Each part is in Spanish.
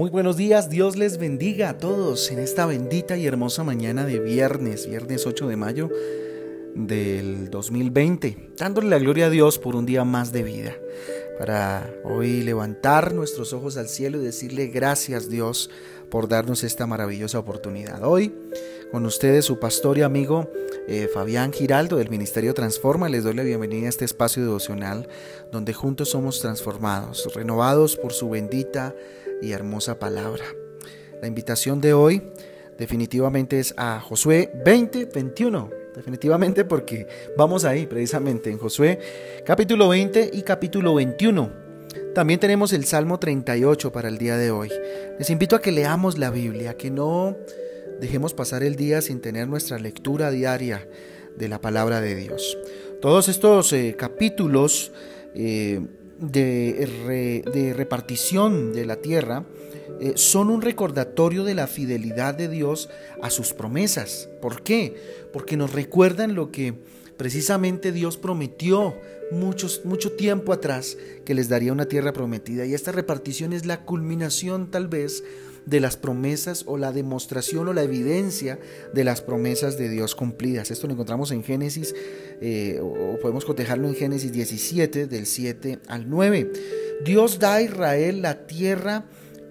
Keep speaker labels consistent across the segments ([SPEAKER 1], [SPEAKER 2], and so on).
[SPEAKER 1] Muy buenos días, Dios les bendiga a todos en esta bendita y hermosa mañana de viernes, viernes 8 de mayo del 2020, dándole la gloria a Dios por un día más de vida, para hoy levantar nuestros ojos al cielo y decirle gracias Dios por darnos esta maravillosa oportunidad. Hoy, con ustedes, su pastor y amigo eh, Fabián Giraldo del Ministerio Transforma, les doy la bienvenida a este espacio devocional donde juntos somos transformados, renovados por su bendita y hermosa palabra. La invitación de hoy definitivamente es a Josué 20, 21. Definitivamente porque vamos ahí precisamente en Josué capítulo 20 y capítulo 21. También tenemos el Salmo 38 para el día de hoy. Les invito a que leamos la Biblia, que no dejemos pasar el día sin tener nuestra lectura diaria de la palabra de Dios. Todos estos eh, capítulos eh, de, repartición de la tierra eh, son un recordatorio de la fidelidad de Dios a sus promesas. ¿Por qué? Porque nos recuerdan lo que precisamente Dios prometió muchos, mucho tiempo atrás que les daría una tierra prometida. Y esta repartición es la culminación tal vez de las promesas o la demostración o la evidencia de las promesas de Dios cumplidas. Esto lo encontramos en Génesis, eh, o podemos cotejarlo en Génesis 17, del 7 al 9. Dios da a Israel la tierra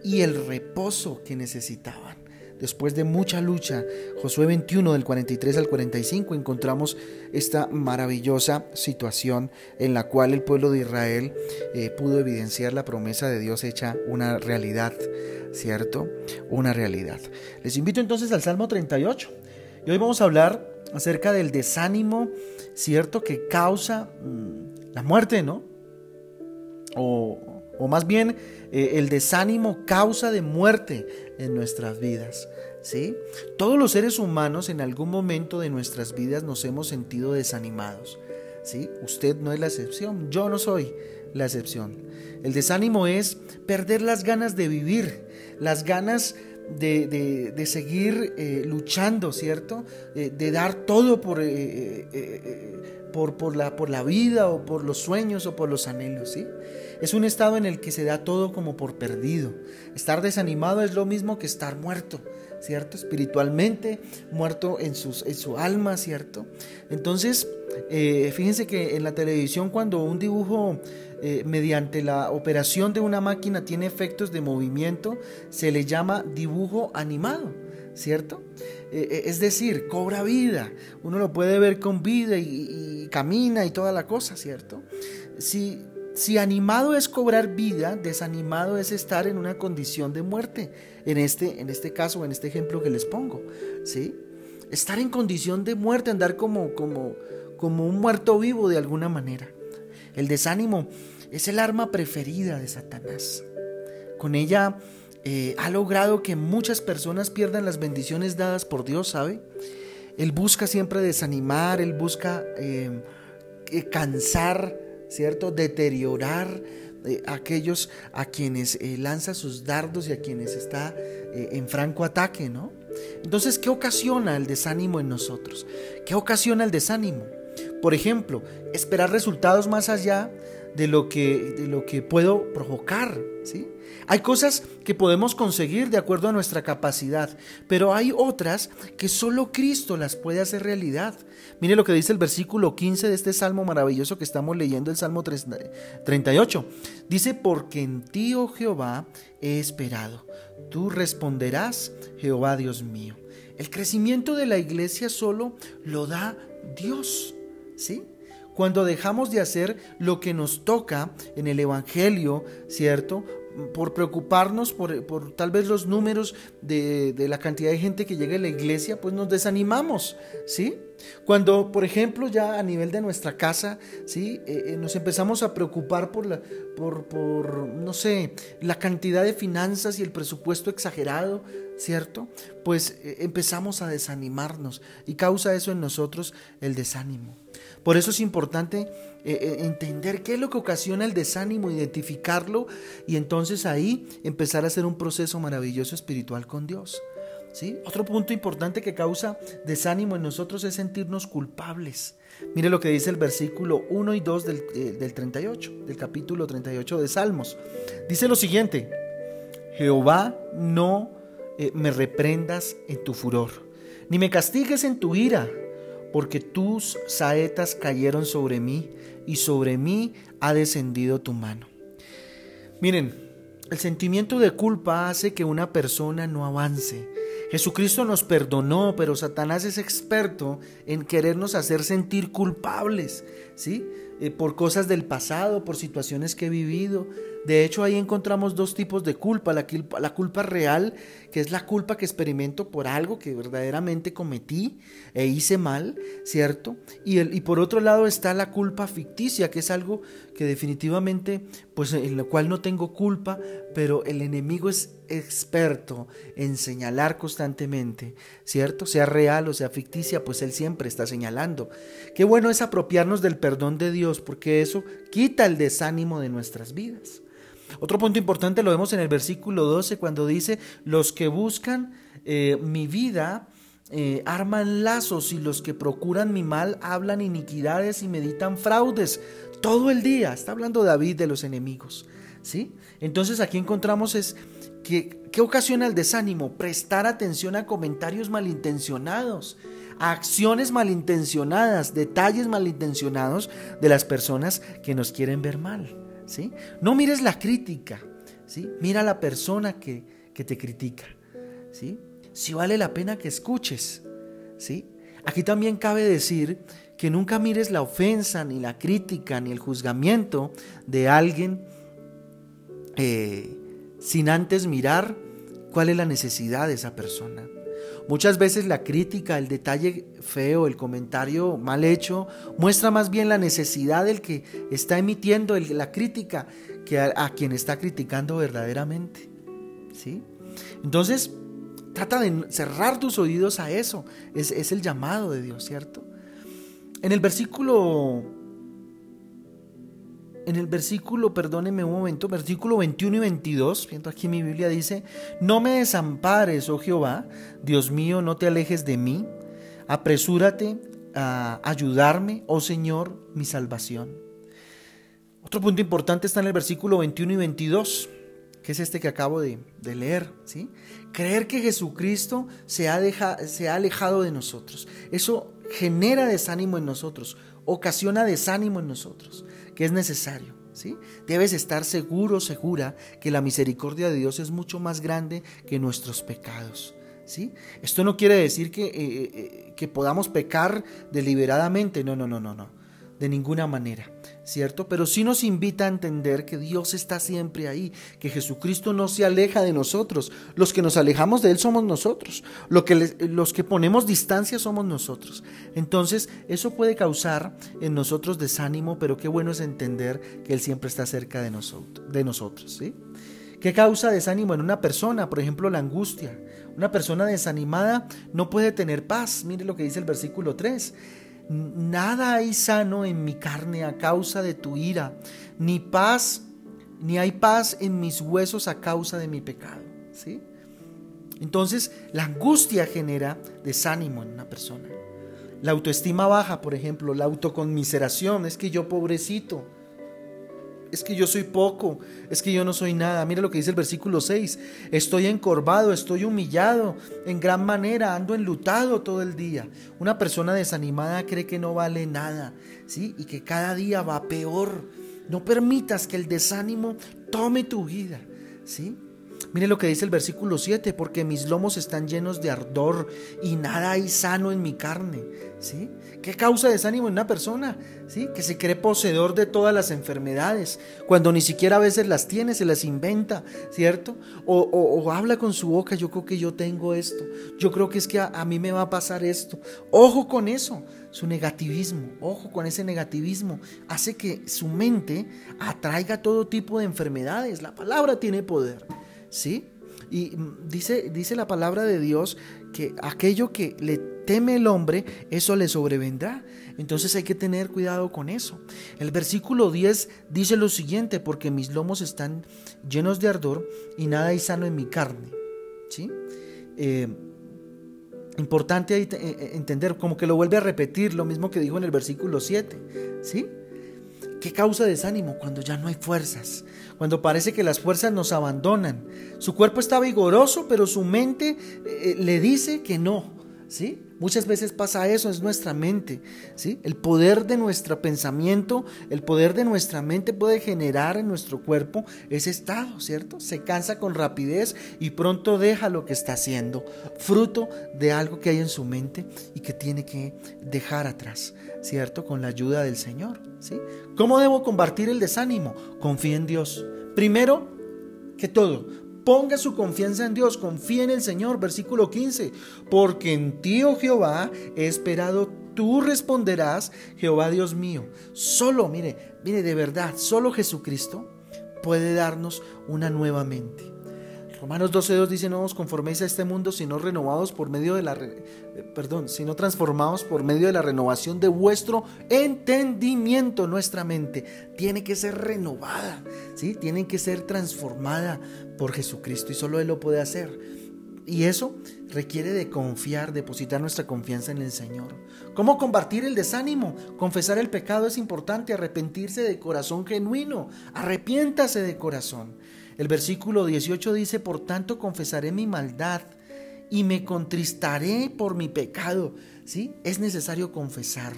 [SPEAKER 1] y el reposo que necesitaban. Después de mucha lucha, Josué 21 del 43 al 45 encontramos esta maravillosa situación en la cual el pueblo de Israel eh, pudo evidenciar la promesa de Dios hecha una realidad, ¿cierto? Una realidad. Les invito entonces al Salmo 38 y hoy vamos a hablar acerca del desánimo, ¿cierto? Que causa mm, la muerte, ¿no? O, o más bien eh, el desánimo causa de muerte en nuestras vidas. ¿sí? Todos los seres humanos en algún momento de nuestras vidas nos hemos sentido desanimados. ¿sí? Usted no es la excepción, yo no soy la excepción. El desánimo es perder las ganas de vivir, las ganas de, seguir eh, luchando, ¿cierto? Eh, de dar todo por, por, por, la, por la vida o por los sueños o por los anhelos, ¿sí? Es un estado en el que se da todo como por perdido. Estar desanimado es lo mismo que estar muerto, ¿cierto? Espiritualmente, muerto en, sus, en su alma, ¿cierto? Entonces, eh, fíjense que en la televisión cuando un dibujo eh, mediante la operación de una máquina tiene efectos de movimiento, se le llama dibujo animado, ¿cierto? Eh, es decir, cobra vida, uno lo puede ver con vida y, y camina y toda la cosa, ¿cierto? Si si animado es cobrar vida, desanimado es estar en una condición de muerte. En este, en este caso, en este ejemplo que les pongo, ¿sí? Estar en condición de muerte, andar como, como, como un muerto vivo de alguna manera. El desánimo es el arma preferida de Satanás. Con ella eh, ha logrado que muchas personas pierdan las bendiciones dadas por Dios, ¿sabe? Él busca siempre desanimar, él busca eh, cansar ¿cierto? Deteriorar eh, aquellos a quienes eh, lanza sus dardos y a quienes está eh, en franco ataque, ¿no? Entonces, ¿qué ocasiona el desánimo en nosotros? ¿Qué ocasiona el desánimo? Por ejemplo, esperar resultados más allá de lo que, de lo que puedo provocar. ¿sí? Hay cosas que podemos conseguir de acuerdo a nuestra capacidad, pero hay otras que solo Cristo las puede hacer realidad. Mire lo que dice el versículo 15 de este salmo maravilloso que estamos leyendo, el Salmo 38. Dice, porque en ti, oh Jehová, he esperado. Tú responderás, Jehová Dios mío. El crecimiento de la iglesia solo lo da Dios. ¿Sí? Cuando dejamos de hacer lo que nos toca en el Evangelio, ¿cierto? por preocuparnos por, por, tal vez los números de, de, la cantidad de gente que llega a la iglesia, pues nos desanimamos, ¿sí? Cuando, por ejemplo, ya a nivel de nuestra casa, ¿sí? Eh, eh, nos empezamos a preocupar por, la, por, por, no sé, la cantidad de finanzas y el presupuesto exagerado, ¿cierto? Pues eh, empezamos a desanimarnos y causa eso en nosotros el desánimo. Por eso es importante entender qué es lo que ocasiona el desánimo, identificarlo y entonces ahí empezar a hacer un proceso maravilloso espiritual con Dios. Otro punto importante que causa desánimo en nosotros es sentirnos culpables. Mire lo que dice el versículo 1 y 2 del, 38, del capítulo 38 de Salmos. Dice lo siguiente, Jehová, no eh, me reprendas en tu furor, ni me castigues en tu ira, porque tus saetas cayeron sobre mí y sobre mí ha descendido tu mano. Miren, el sentimiento de culpa hace que una persona no avance. Jesucristo nos perdonó, pero Satanás es experto en querernos hacer sentir culpables, ¿sí? Eh, por cosas del pasado, por situaciones que he vivido. De hecho, ahí encontramos dos tipos de culpa. La, culpa real, que es la culpa que experimento por algo que verdaderamente cometí e hice mal, ¿cierto? Y, el, y por otro lado está la culpa ficticia, que es algo que definitivamente, pues en lo cual no tengo culpa, pero el enemigo es experto en señalar constantemente, ¿cierto? Sea real o sea ficticia, pues él siempre está señalando. Qué bueno es apropiarnos del perdón de Dios, porque eso quita el desánimo de nuestras vidas. Otro punto importante lo vemos en el versículo 12 cuando dice, los que buscan eh, mi vida eh, arman lazos y los que procuran mi mal hablan iniquidades y meditan fraudes todo el día. Está hablando David de los enemigos. ¿sí? Entonces aquí encontramos es que, ¿qué ocasiona el desánimo? Prestar atención a comentarios malintencionados a acciones malintencionadas, detalles malintencionados de las personas que nos quieren ver mal. No mires la crítica, ¿sí? mira a la persona que, que te critica. ¿sí? Si vale la pena que escuches. ¿sí? Aquí también cabe decir que nunca mires la ofensa, ni la crítica, ni el juzgamiento de alguien eh, sin antes mirar cuál es la necesidad de esa persona. Muchas veces la crítica, el detalle feo, el comentario mal hecho, muestra más bien la necesidad del que está emitiendo la crítica que a, quien está criticando verdaderamente. ¿Sí? Entonces, trata de cerrar tus oídos a eso. Es, es el llamado de Dios, ¿cierto? En el versículo en el versículo, perdóneme un momento, versículo 21 y 22, viendo aquí mi Biblia dice, no me desampares, oh Jehová, Dios mío, no te alejes de mí, apresúrate a ayudarme, oh Señor, mi salvación. Otro punto importante está en el versículo 21 y 22, que es este que acabo de, leer. Creer que Jesucristo se ha, se ha alejado de nosotros. Eso genera desánimo en nosotros, ocasiona desánimo en nosotros que es necesario. ¿sí? Debes estar seguro, segura, que la misericordia de Dios es mucho más grande que nuestros pecados. ¿sí? Esto no quiere decir que, eh, eh, que podamos pecar deliberadamente, no, no, no, no, no, de ninguna manera. ¿cierto? Pero sí nos invita a entender que Dios está siempre ahí, que Jesucristo no se aleja de nosotros. Los que nos alejamos de Él somos nosotros. que los que ponemos distancia somos nosotros. Entonces, eso puede causar en nosotros desánimo, pero qué bueno es entender que Él siempre está cerca de, nosotros, de nosotros, ¿sí? ¿Qué causa desánimo en una persona? Por ejemplo, la angustia. Una persona desanimada no puede tener paz. Mire lo que dice el versículo 3 nada hay sano en mi carne a causa de tu ira, ni paz, ni hay paz en mis huesos a causa de mi pecado. ¿sí? Entonces, la angustia genera desánimo en una persona. La autoestima baja, por ejemplo, la autoconmiseración, es que yo pobrecito, es que yo soy poco, es que yo no soy nada. Mira lo que dice el versículo 6. Estoy encorvado, estoy humillado en gran manera, ando enlutado todo el día. Una persona desanimada cree que no vale nada, ¿sí? Y que cada día va peor. No permitas que el desánimo tome tu vida, ¿sí? Mire lo que dice el versículo 7, porque mis lomos están llenos de ardor y nada hay sano en mi carne. ¿Sí? ¿Qué causa desánimo en una persona? ¿Sí? Que se cree poseedor de todas las enfermedades, cuando ni siquiera a veces las tiene, se las inventa, ¿cierto? O, habla con su boca, yo creo que yo tengo esto, yo creo que es que a, a mí me va a pasar esto. Ojo con eso, su negativismo, ojo con ese negativismo, hace que su mente atraiga todo tipo de enfermedades. La palabra tiene poder. ¿Sí? Y dice, dice la palabra de Dios que aquello que le teme el hombre, eso le sobrevendrá. Entonces hay que tener cuidado con eso. El versículo 10 dice lo siguiente, porque mis lomos están llenos de ardor y nada hay sano en mi carne. ¿Sí? Eh, importante eh, entender, como que lo vuelve a repetir, lo mismo que dijo en el versículo 7. ¿Sí? ¿Qué causa desánimo? Cuando ya no hay fuerzas, cuando parece que las fuerzas nos abandonan. Su cuerpo está vigoroso, pero su mente eh, le dice que no. Muchas veces pasa eso, es nuestra mente, ¿sí? El poder de nuestro pensamiento, el poder de nuestra mente puede generar en nuestro cuerpo ese estado, ¿cierto? Se cansa con rapidez y pronto deja lo que está haciendo, fruto de algo que hay en su mente y que tiene que dejar atrás, ¿cierto? Con la ayuda del Señor, ¿sí? ¿Cómo debo combatir el desánimo? Confía en Dios. Primero que todo, Ponga su confianza en Dios, confía en el Señor, versículo 15, porque en ti, oh Jehová, he esperado, tú responderás, Jehová Dios mío. Solo, mire, mire, de verdad, solo Jesucristo puede darnos una nueva mente. Romanos 12.2 dice, no os conforméis a este mundo, sino renovados por medio de la, eh, perdón, sino transformados por medio de la renovación de vuestro entendimiento. Nuestra mente tiene que ser renovada, ¿sí? Tiene que ser transformada por Jesucristo y solo Él lo puede hacer. Y eso requiere de confiar, depositar nuestra confianza en el Señor. ¿Cómo combatir el desánimo? Confesar el pecado es importante, arrepentirse de corazón genuino, arrepiéntase de corazón. El versículo 18 dice, por tanto confesaré mi maldad y me contristaré por mi pecado. ¿Sí? Es necesario confesar.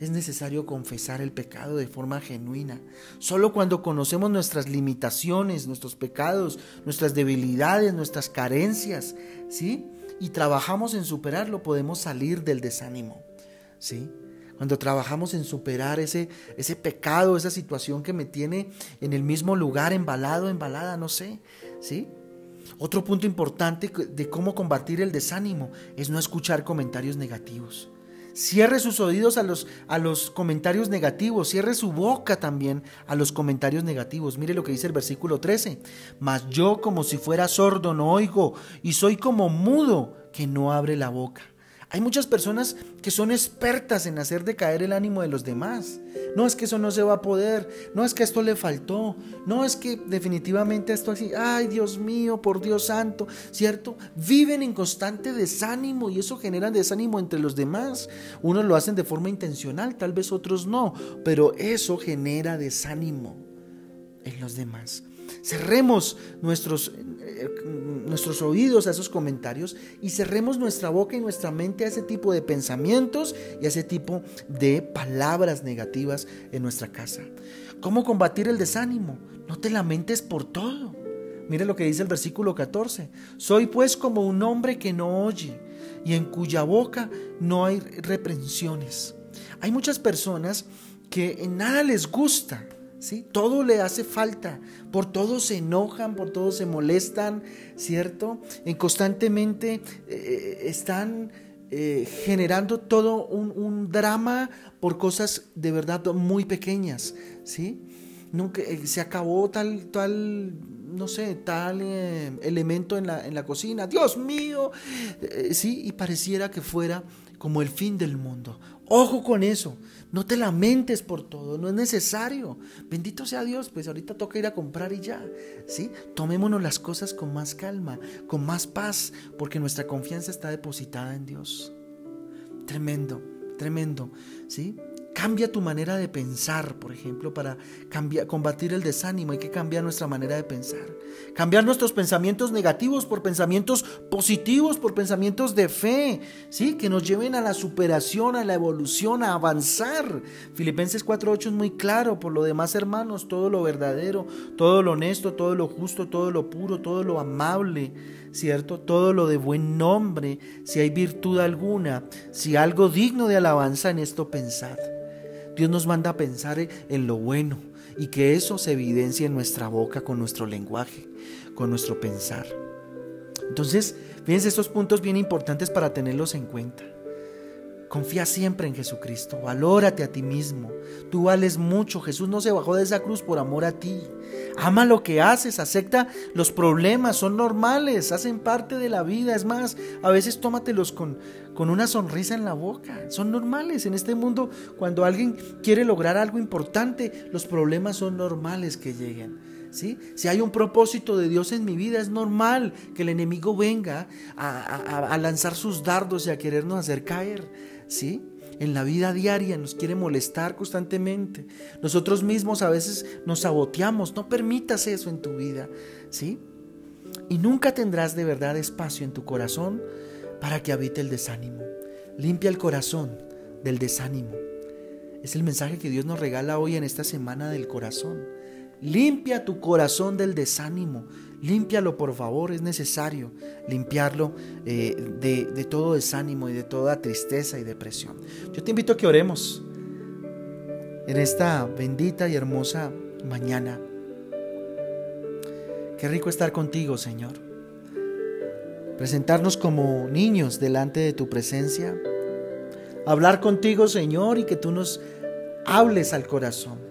[SPEAKER 1] Es necesario confesar el pecado de forma genuina. Solo cuando conocemos nuestras limitaciones, nuestros pecados, nuestras debilidades, nuestras carencias, ¿sí? Y trabajamos en superarlo, podemos salir del desánimo, ¿sí? Cuando trabajamos en superar ese, ese pecado, esa situación que me tiene en el mismo lugar, embalado, embalada, no sé, ¿sí? Otro punto importante de cómo combatir el desánimo es no escuchar comentarios negativos. Cierre sus oídos a los, a los comentarios negativos, cierre su boca también a los comentarios negativos. Mire lo que dice el versículo 13. Mas yo como si fuera sordo no oigo y soy como mudo que no abre la boca. Hay muchas personas que son expertas en hacer decaer el ánimo de los demás. No es que eso no se va a poder, no es que esto le faltó, no es que definitivamente esto así, ay Dios mío, por Dios santo, ¿cierto? Viven en constante desánimo y eso genera desánimo entre los demás. Unos lo hacen de forma intencional, tal vez otros no, pero eso genera desánimo en los demás. Cerremos nuestros, eh, nuestros oídos a esos comentarios y cerremos nuestra boca y nuestra mente a ese tipo de pensamientos y a ese tipo de palabras negativas en nuestra casa. ¿Cómo combatir el desánimo? No te lamentes por todo. Mire lo que dice el versículo 14. Soy pues como un hombre que no oye y en cuya boca no hay reprensiones. Hay muchas personas que en nada les gusta ¿sí? Todo le hace falta, por todo se enojan, por todo se molestan, ¿cierto? En constantemente eh, están eh, generando todo un, drama por cosas de verdad muy pequeñas, ¿sí? Nunca, eh, se acabó tal, tal, no sé, tal elemento en la, en la, cocina, Dios mío, ¿sí? Y pareciera que fuera como el fin del mundo. Ojo con eso. No te lamentes por todo, no es necesario. Bendito sea Dios, pues ahorita toca ir a comprar y ya. ¿Sí? Tomémonos las cosas con más calma, con más paz, porque nuestra confianza está depositada en Dios. Tremendo, tremendo, ¿sí? Cambia tu manera de pensar, por ejemplo, para cambiar, combatir el desánimo. Hay que cambiar nuestra manera de pensar. Cambiar nuestros pensamientos negativos por pensamientos positivos, por pensamientos de fe, ¿sí? que nos lleven a la superación, a la evolución, a avanzar. Filipenses 4.8 es muy claro. Por lo demás, hermanos, todo lo verdadero, todo lo honesto, todo lo justo, todo lo puro, todo lo amable, ¿cierto? Todo lo de buen nombre, si hay virtud alguna, si algo digno de alabanza en esto pensad. Dios nos manda a pensar en lo bueno y que eso se evidencie en nuestra boca con nuestro lenguaje, con nuestro pensar. Entonces, fíjense estos puntos bien importantes para tenerlos en cuenta. Confía siempre en Jesucristo, valórate a ti mismo. Tú vales mucho. Jesús no se bajó de esa cruz por amor a ti. Ama lo que haces, acepta los problemas, son normales, hacen parte de la vida. Es más, a veces tómatelos con, con una sonrisa en la boca. Son normales en este mundo. Cuando alguien quiere lograr algo importante, los problemas son normales que lleguen. ¿Sí? Si hay un propósito de Dios en mi vida, es normal que el enemigo venga a, a lanzar sus dardos y a querernos hacer caer. ¿Sí? en la vida diaria nos quiere molestar constantemente. Nosotros mismos a veces nos saboteamos. No permitas eso en tu vida, ¿sí? Y nunca tendrás de verdad espacio en tu corazón para que habite el desánimo. Limpia el corazón del desánimo. Es el mensaje que Dios nos regala hoy en esta semana del corazón. Limpia tu corazón del desánimo. Límpialo, por favor, es necesario limpiarlo eh, de, de todo desánimo y de toda tristeza y depresión. Yo te invito a que oremos en esta bendita y hermosa mañana. Qué rico estar contigo, Señor. Presentarnos como niños delante de tu presencia. Hablar contigo, Señor, y que tú nos hables al corazón.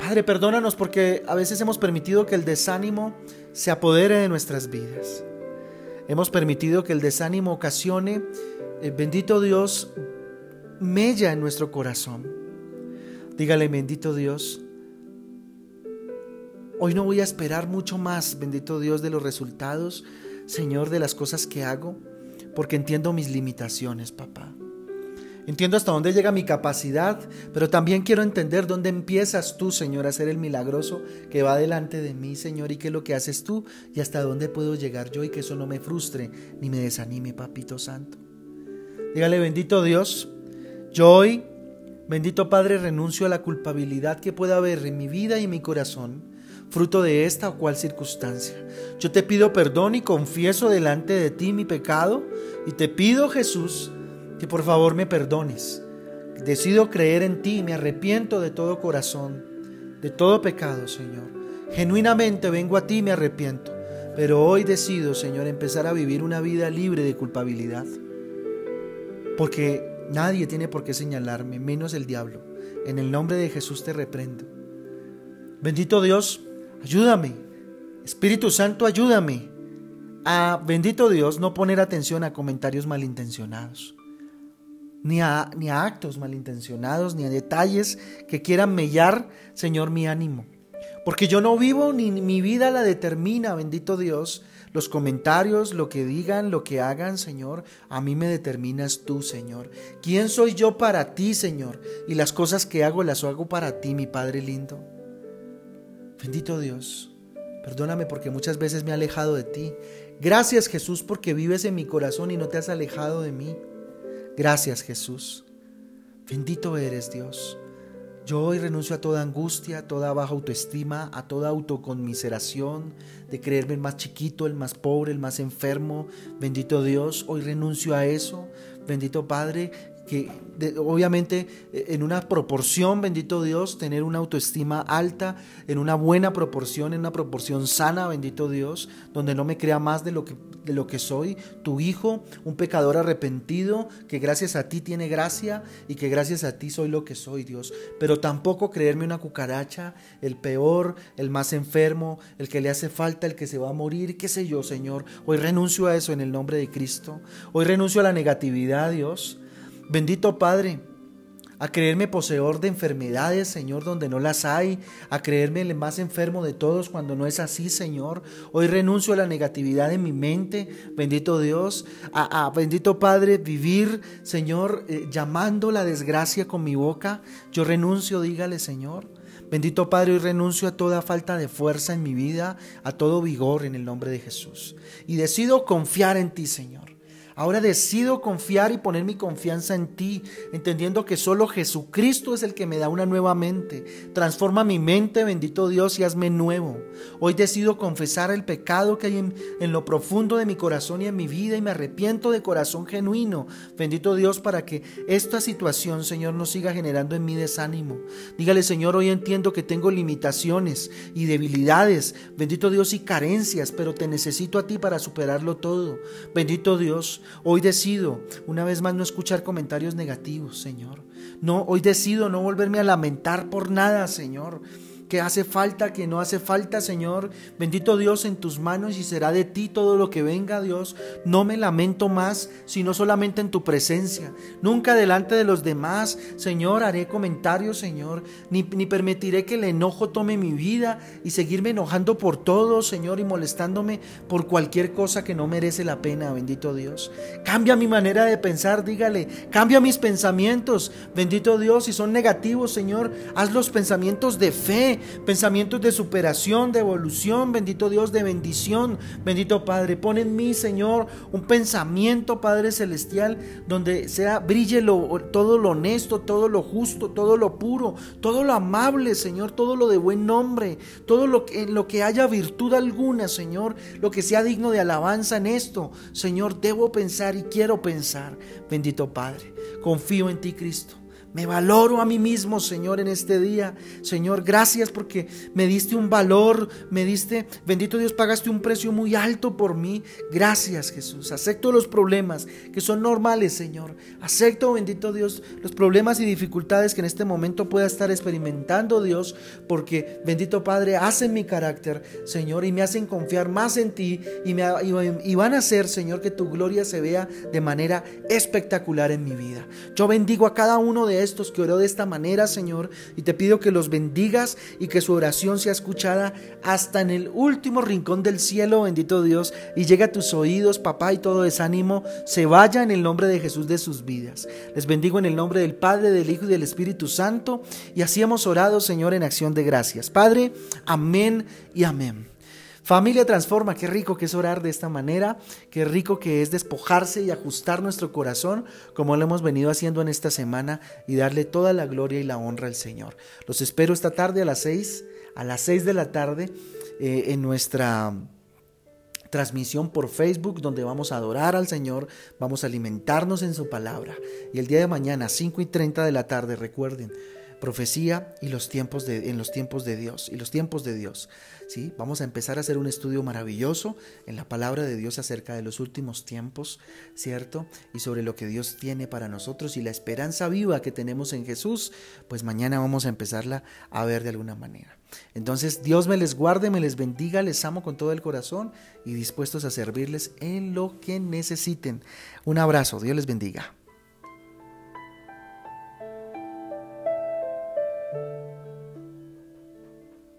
[SPEAKER 1] Padre, perdónanos porque a veces hemos permitido que el desánimo se apodere de nuestras vidas. Hemos permitido que el desánimo ocasione, eh, bendito Dios, mella en nuestro corazón. Dígale, bendito Dios, hoy no voy a esperar mucho más, bendito Dios, de los resultados, Señor, de las cosas que hago, porque entiendo mis limitaciones, papá. Entiendo hasta dónde llega mi capacidad, pero también quiero entender dónde empiezas tú, Señor, a ser el milagroso que va delante de mí, Señor, y qué es lo que haces tú y hasta dónde puedo llegar yo y que eso no me frustre ni me desanime, Papito Santo. Dígale, bendito Dios, yo hoy, bendito Padre, renuncio a la culpabilidad que pueda haber en mi vida y en mi corazón, fruto de esta o cual circunstancia. Yo te pido perdón y confieso delante de ti mi pecado y te pido, Jesús, que por favor me perdones. Decido creer en ti, me arrepiento de todo corazón, de todo pecado, Señor. Genuinamente vengo a ti y me arrepiento, pero hoy decido, Señor, empezar a vivir una vida libre de culpabilidad. Porque nadie tiene por qué señalarme, menos el diablo. En el nombre de Jesús te reprendo. Bendito Dios, ayúdame. Espíritu Santo, ayúdame a, bendito Dios, no poner atención a comentarios malintencionados ni a, ni actos malintencionados, ni a detalles que quieran mellar, Señor, mi ánimo. Porque yo no vivo ni mi vida la determina, bendito Dios. Los comentarios, lo que digan, lo que hagan, Señor, a mí me determinas tú, Señor. ¿Quién soy yo para ti, Señor? Y las cosas que hago las hago para ti, mi Padre lindo. Bendito Dios, perdóname porque muchas veces me he alejado de ti. Gracias Jesús porque vives en mi corazón y no te has alejado de mí. Gracias Jesús. Bendito eres Dios. Yo hoy renuncio a toda angustia, a toda baja autoestima, a toda autoconmiseración, de creerme el más chiquito, el más pobre, el más enfermo. Bendito Dios, hoy renuncio a eso. Bendito Padre, que obviamente eh, en una proporción, bendito Dios, tener una autoestima alta, en una buena proporción, en una proporción sana, bendito Dios, donde no me crea más de lo que, de lo que soy, tu hijo, un pecador arrepentido, que gracias a ti tiene gracia y que gracias a ti soy lo que soy, Dios. Pero tampoco creerme una cucaracha, el peor, el más enfermo, el que le hace falta, el que se va a morir, qué sé yo, Señor. Hoy renuncio a eso en el nombre de Cristo. Hoy renuncio a la negatividad, Dios. Bendito Padre, a creerme poseedor de enfermedades, Señor, donde no las hay, a creerme el más enfermo de todos cuando no es así, Señor. Hoy renuncio a la negatividad en mi mente, bendito Dios, a, bendito Padre, vivir, Señor, eh, llamando la desgracia con mi boca. Yo renuncio, dígale, Señor. Bendito Padre, hoy renuncio a toda falta de fuerza en mi vida, a todo vigor en el nombre de Jesús. Y decido confiar en ti, Señor. Ahora decido confiar y poner mi confianza en ti, entendiendo que solo Jesucristo es el que me da una nueva mente. Transforma mi mente, bendito Dios, y hazme nuevo. Hoy decido confesar el pecado que hay en, lo profundo de mi corazón y en mi vida y me arrepiento de corazón genuino. Bendito Dios, para que esta situación, Señor, no siga generando en mí desánimo. Dígale, Señor, hoy entiendo que tengo limitaciones y debilidades, bendito Dios, y carencias, pero te necesito a ti para superarlo todo. Bendito Dios, Hoy decido una vez más no escuchar comentarios negativos, Señor. No, hoy decido no volverme a lamentar por nada, Señor. Que hace falta, que no hace falta, Señor. Bendito Dios en tus manos y será de ti todo lo que venga, Dios. No me lamento más, sino solamente en tu presencia. Nunca delante de los demás, Señor, haré comentarios, Señor. Ni, ni permitiré que el enojo tome mi vida y seguirme enojando por todo, Señor, y molestándome por cualquier cosa que no merece la pena, bendito Dios. Cambia mi manera de pensar, dígale. Cambia mis pensamientos, bendito Dios. Si son negativos, Señor, haz los pensamientos de fe, pensamientos de superación, de evolución, bendito Dios, de bendición, bendito Padre. Pon en mí, Señor, un pensamiento, Padre Celestial, donde sea brille todo lo honesto, todo lo justo, todo lo puro, todo lo amable, Señor, todo lo de buen nombre, todo lo que, en lo que haya virtud alguna, Señor, lo que sea digno de alabanza en esto, Señor, debo pensar y quiero pensar, bendito Padre. Confío en ti, Cristo. Me valoro a mí mismo, Señor, en este día. Señor, gracias porque me diste un valor, me diste, bendito Dios, pagaste un precio muy alto por mí. Gracias, Jesús. Acepto los problemas que son normales, Señor. Acepto, bendito Dios, los problemas y dificultades que en este momento pueda estar experimentando, Dios, porque, bendito Padre, hacen mi carácter, Señor, y me hacen confiar más en ti y, me, y van a hacer, Señor, que tu gloria se vea de manera espectacular en mi vida. Yo bendigo a cada uno de estos que oró de esta manera, Señor, y te pido que los bendigas y que su oración sea escuchada hasta en el último rincón del cielo, bendito Dios, y llegue a tus oídos, papá, y todo desánimo se vaya en el nombre de Jesús de sus vidas. Les bendigo en el nombre del Padre, del Hijo y del Espíritu Santo, y así hemos orado, Señor, en acción de gracias. Padre, amén y amén. Familia Transforma, qué rico que es orar de esta manera, qué rico que es despojarse y ajustar nuestro corazón como lo hemos venido haciendo en esta semana y darle toda la gloria y la honra al Señor. Los espero esta tarde a las seis, a las seis de la tarde eh, en nuestra transmisión por Facebook donde vamos a adorar al Señor, vamos a alimentarnos en su palabra. Y el día de mañana, 5 y 30 de la tarde, recuerden, profecía y los tiempos de, en los tiempos de Dios y los tiempos de Dios. ¿sí? Vamos a empezar a hacer un estudio maravilloso en la palabra de Dios acerca de los últimos tiempos, ¿cierto? Y sobre lo que Dios tiene para nosotros y la esperanza viva que tenemos en Jesús, pues mañana vamos a empezarla a ver de alguna manera. Entonces, Dios me les guarde, me les bendiga, les amo con todo el corazón y dispuestos a servirles en lo que necesiten. Un abrazo, Dios les bendiga.